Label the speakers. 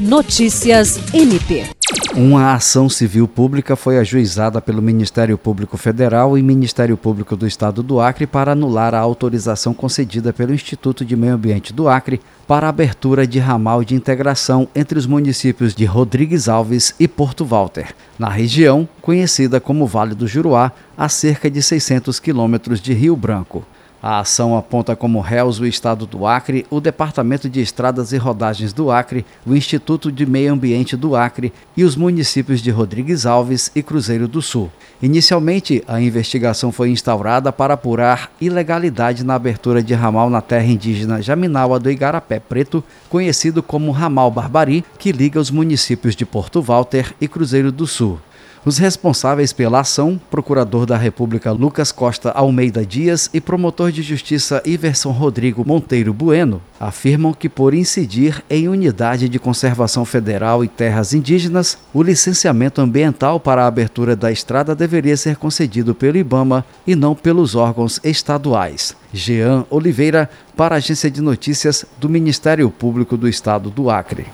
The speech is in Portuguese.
Speaker 1: Notícias MP.
Speaker 2: Uma ação civil pública foi ajuizada pelo Ministério Público Federal e Ministério Público do Estado do Acre para anular a autorização concedida pelo Instituto de Meio Ambiente do Acre para a abertura de ramal de integração entre os municípios de Rodrigues Alves e Porto Walter, na região conhecida como Vale do Juruá, a cerca de 600 quilômetros de Rio Branco. A ação aponta como réus o Estado do Acre, o Departamento de Estradas e Rodagens do Acre, o Instituto de Meio Ambiente do Acre e os municípios de Rodrigues Alves e Cruzeiro do Sul. Inicialmente, a investigação foi instaurada para apurar ilegalidade na abertura de ramal na terra indígena Jaminaua do Igarapé Preto, conhecido como Ramal Barbari, que liga os municípios de Porto Walter e Cruzeiro do Sul. Os responsáveis pela ação, procurador da República Lucas Costa Almeida Dias e promotor de justiça Iverson Rodrigo Monteiro Bueno, afirmam que, por incidir em unidade de conservação federal e terras indígenas, o licenciamento ambiental para a abertura da estrada deveria ser concedido pelo IBAMA e não pelos órgãos estaduais. Jean Oliveira, para a Agência de Notícias do Ministério Público do Estado do Acre.